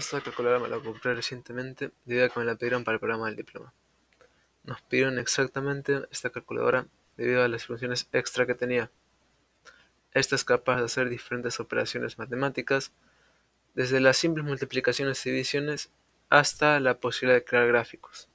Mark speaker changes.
Speaker 1: Esta calculadora me la compré recientemente debido a que me la pidieron para el programa del diploma. Nos pidieron exactamente esta calculadora debido a las funciones extra que tenía. Esta es capaz de hacer diferentes operaciones matemáticas, desde las simples multiplicaciones y divisiones hasta la posibilidad de crear gráficos.